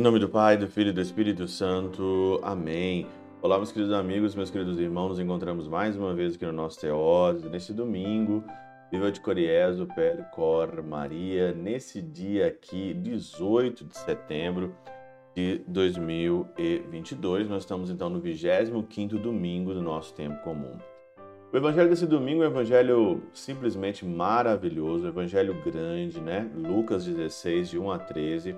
Em nome do Pai, do Filho e do Espírito Santo. Amém. Olá, meus queridos amigos, meus queridos irmãos. Nos encontramos mais uma vez aqui no nosso Teós, neste domingo. Viva de Coriezo, Percor, Maria, nesse dia aqui, 18 de setembro de 2022. Nós estamos então no 25º domingo do nosso tempo comum. O evangelho desse domingo é um evangelho simplesmente maravilhoso, um evangelho grande, né? Lucas 16, de 1 a 13,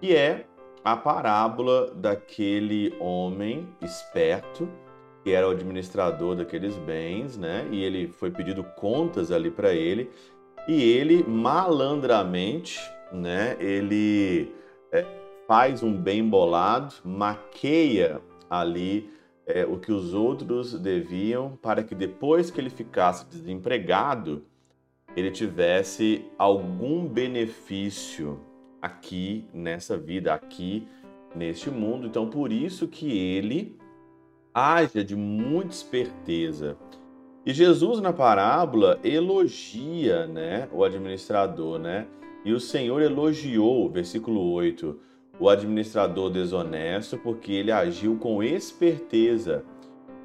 que é a parábola daquele homem esperto que era o administrador daqueles bens, né? E ele foi pedido contas ali para ele e ele malandramente, né? Ele é, faz um bem bolado, maqueia ali é, o que os outros deviam para que depois que ele ficasse desempregado ele tivesse algum benefício aqui nessa vida, aqui neste mundo. Então, por isso que ele haja de muita esperteza. E Jesus na parábola elogia, né, o administrador, né? E o Senhor elogiou, versículo 8, o administrador desonesto porque ele agiu com esperteza.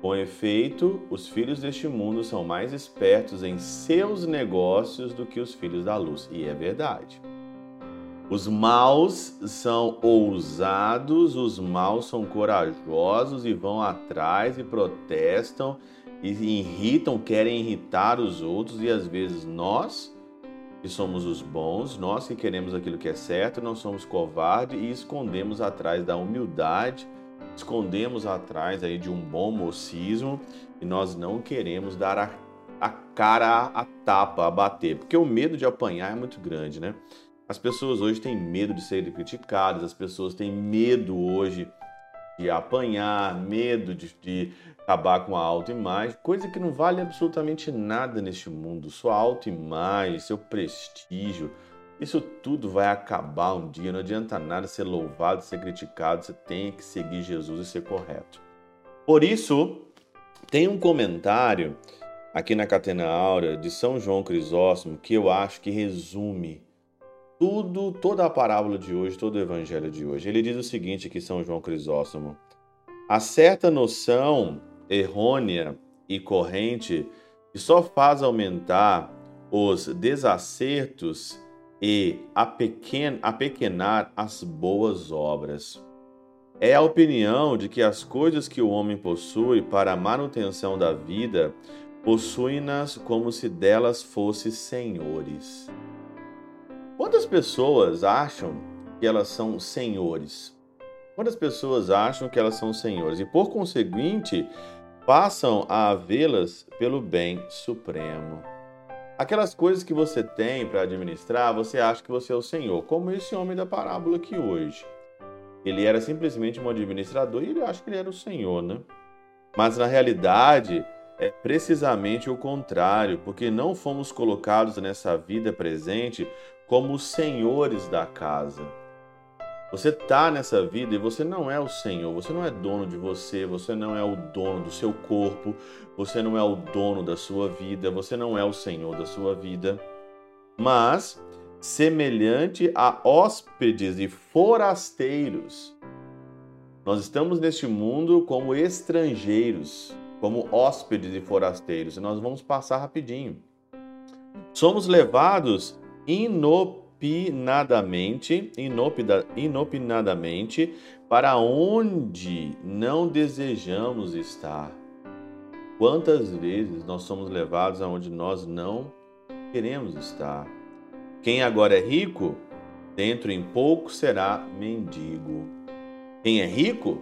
Com efeito, os filhos deste mundo são mais espertos em seus negócios do que os filhos da luz. E é verdade. Os maus são ousados, os maus são corajosos e vão atrás e protestam e irritam, querem irritar os outros e às vezes nós, que somos os bons, nós que queremos aquilo que é certo, não somos covardes e escondemos atrás da humildade, escondemos atrás aí de um bom mocismo e nós não queremos dar a, a cara a tapa, a bater, porque o medo de apanhar é muito grande, né? As pessoas hoje têm medo de serem criticadas, as pessoas têm medo hoje de apanhar, medo de, de acabar com a autoimagem, coisa que não vale absolutamente nada neste mundo. Sua autoimagem, seu prestígio, isso tudo vai acabar um dia. Não adianta nada ser louvado, ser criticado, você tem que seguir Jesus e ser correto. Por isso, tem um comentário aqui na Catena Áurea de São João Crisóstomo que eu acho que resume tudo, toda a parábola de hoje, todo o evangelho de hoje. Ele diz o seguinte aqui, São João Crisóstomo: a certa noção errônea e corrente que só faz aumentar os desacertos e apequenar as boas obras. É a opinião de que as coisas que o homem possui para a manutenção da vida possuem-nas como se delas fossem senhores. Quantas pessoas acham que elas são senhores? Quantas pessoas acham que elas são senhores e, por conseguinte, passam a vê-las pelo bem supremo? Aquelas coisas que você tem para administrar, você acha que você é o senhor, como esse homem da parábola aqui hoje. Ele era simplesmente um administrador e ele acha que ele era o senhor, né? Mas na realidade, é precisamente o contrário, porque não fomos colocados nessa vida presente como senhores da casa. Você está nessa vida e você não é o Senhor, você não é dono de você, você não é o dono do seu corpo, você não é o dono da sua vida, você não é o Senhor da sua vida. Mas, semelhante a hóspedes e forasteiros, nós estamos neste mundo como estrangeiros, como hóspedes e forasteiros, e nós vamos passar rapidinho. Somos levados inopinadamente, inopida, inopinadamente para onde não desejamos estar. Quantas vezes nós somos levados aonde nós não queremos estar? Quem agora é rico, dentro em pouco será mendigo. Quem é rico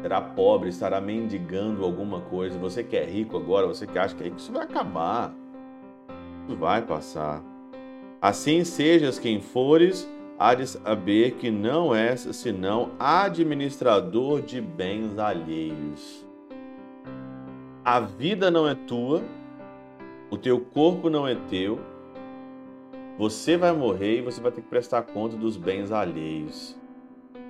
será pobre, estará mendigando alguma coisa. Você que é rico agora, você que acha que é rico, isso vai acabar. Isso vai passar. Assim sejas quem fores, há de saber que não és senão administrador de bens alheios. A vida não é tua, o teu corpo não é teu, você vai morrer e você vai ter que prestar conta dos bens alheios.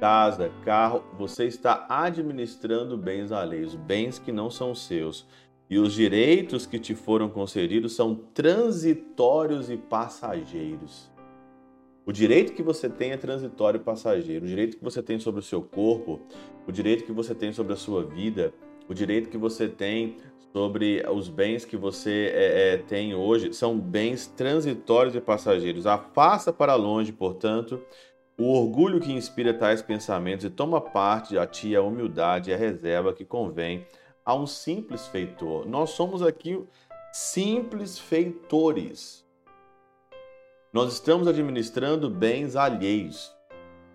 Casa, carro, você está administrando bens alheios, bens que não são seus. E os direitos que te foram concedidos são transitórios e passageiros. O direito que você tem é transitório e passageiro. O direito que você tem sobre o seu corpo, o direito que você tem sobre a sua vida, o direito que você tem sobre os bens que você é, é, tem hoje são bens transitórios e passageiros. Afasta para longe, portanto, o orgulho que inspira tais pensamentos e toma parte a ti a humildade e a reserva que convém a um simples feitor. Nós somos aqui simples feitores. Nós estamos administrando bens alheios.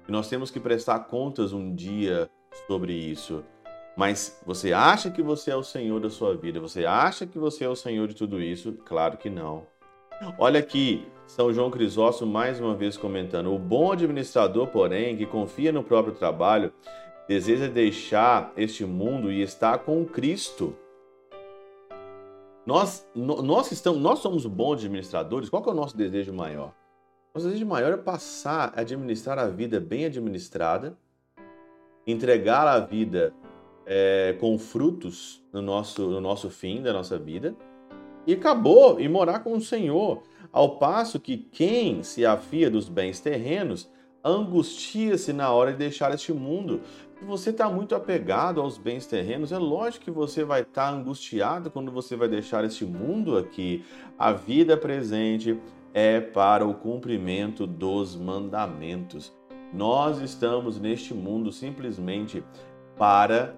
E nós temos que prestar contas um dia sobre isso. Mas você acha que você é o Senhor da sua vida? Você acha que você é o Senhor de tudo isso? Claro que não. Olha aqui, São João Crisóstomo mais uma vez comentando: o bom administrador, porém, que confia no próprio trabalho, deseja deixar este mundo e está com Cristo. Nós, nós, estamos, nós somos bons administradores. Qual é o nosso desejo maior? Nosso desejo maior é passar a administrar a vida bem administrada, entregar a vida é, com frutos no nosso, no nosso fim da nossa vida e acabou e morar com o Senhor. Ao passo que quem se afia dos bens terrenos angustia-se na hora de deixar este mundo. Se você está muito apegado aos bens terrenos, é lógico que você vai estar tá angustiado quando você vai deixar este mundo aqui. A vida presente é para o cumprimento dos mandamentos. Nós estamos neste mundo simplesmente para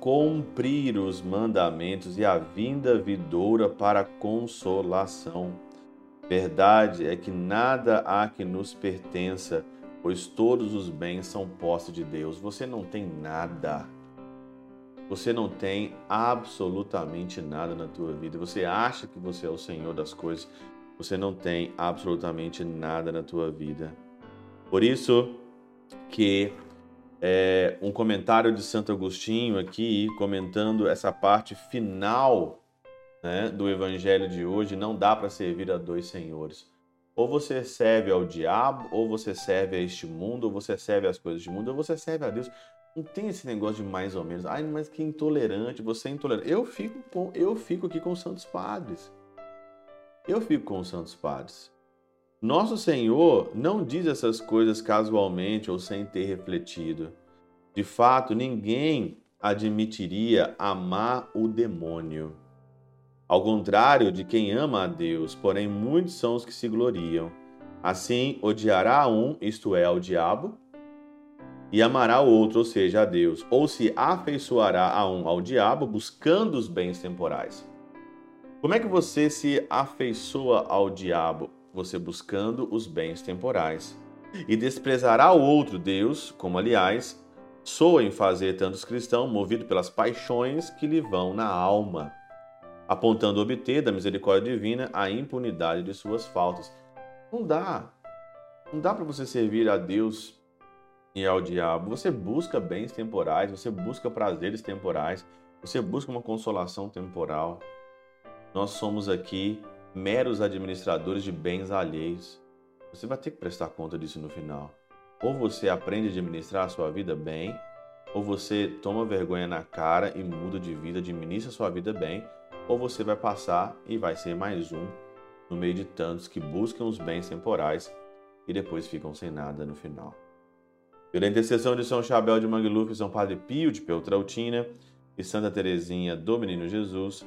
cumprir os mandamentos e a vinda vidoura para consolação. Verdade é que nada há que nos pertença, pois todos os bens são posse de Deus. Você não tem nada. Você não tem absolutamente nada na tua vida. Você acha que você é o Senhor das coisas. Você não tem absolutamente nada na tua vida. Por isso que é, um comentário de Santo Agostinho aqui, comentando essa parte final né, do evangelho de hoje: não dá para servir a dois senhores. Ou você serve ao diabo, ou você serve a este mundo, ou você serve às coisas do mundo, ou você serve a Deus. Não tem esse negócio de mais ou menos. Ai, mas que intolerante, você é intolerante. Eu fico, com, eu fico aqui com os santos padres. Eu fico com os santos padres. Nosso Senhor não diz essas coisas casualmente ou sem ter refletido. De fato, ninguém admitiria amar o demônio. Ao contrário de quem ama a Deus, porém muitos são os que se gloriam. Assim, odiará um, isto é, ao diabo, e amará o outro, ou seja, a Deus, ou se afeiçoará a um ao diabo, buscando os bens temporais. Como é que você se afeiçoa ao diabo? Você buscando os bens temporais. E desprezará o outro Deus, como aliás soa em fazer tantos cristãos, movido pelas paixões que lhe vão na alma, apontando obter da misericórdia divina a impunidade de suas faltas. Não dá. Não dá para você servir a Deus e ao diabo. Você busca bens temporais, você busca prazeres temporais, você busca uma consolação temporal. Nós somos aqui meros administradores de bens alheios. Você vai ter que prestar conta disso no final. Ou você aprende a administrar a sua vida bem, ou você toma vergonha na cara e muda de vida, administra a sua vida bem, ou você vai passar e vai ser mais um no meio de tantos que buscam os bens temporais e depois ficam sem nada no final. Pela intercessão de São Chabel de Mangluf, São Padre Pio de Peltrautina e Santa Teresinha do Menino Jesus,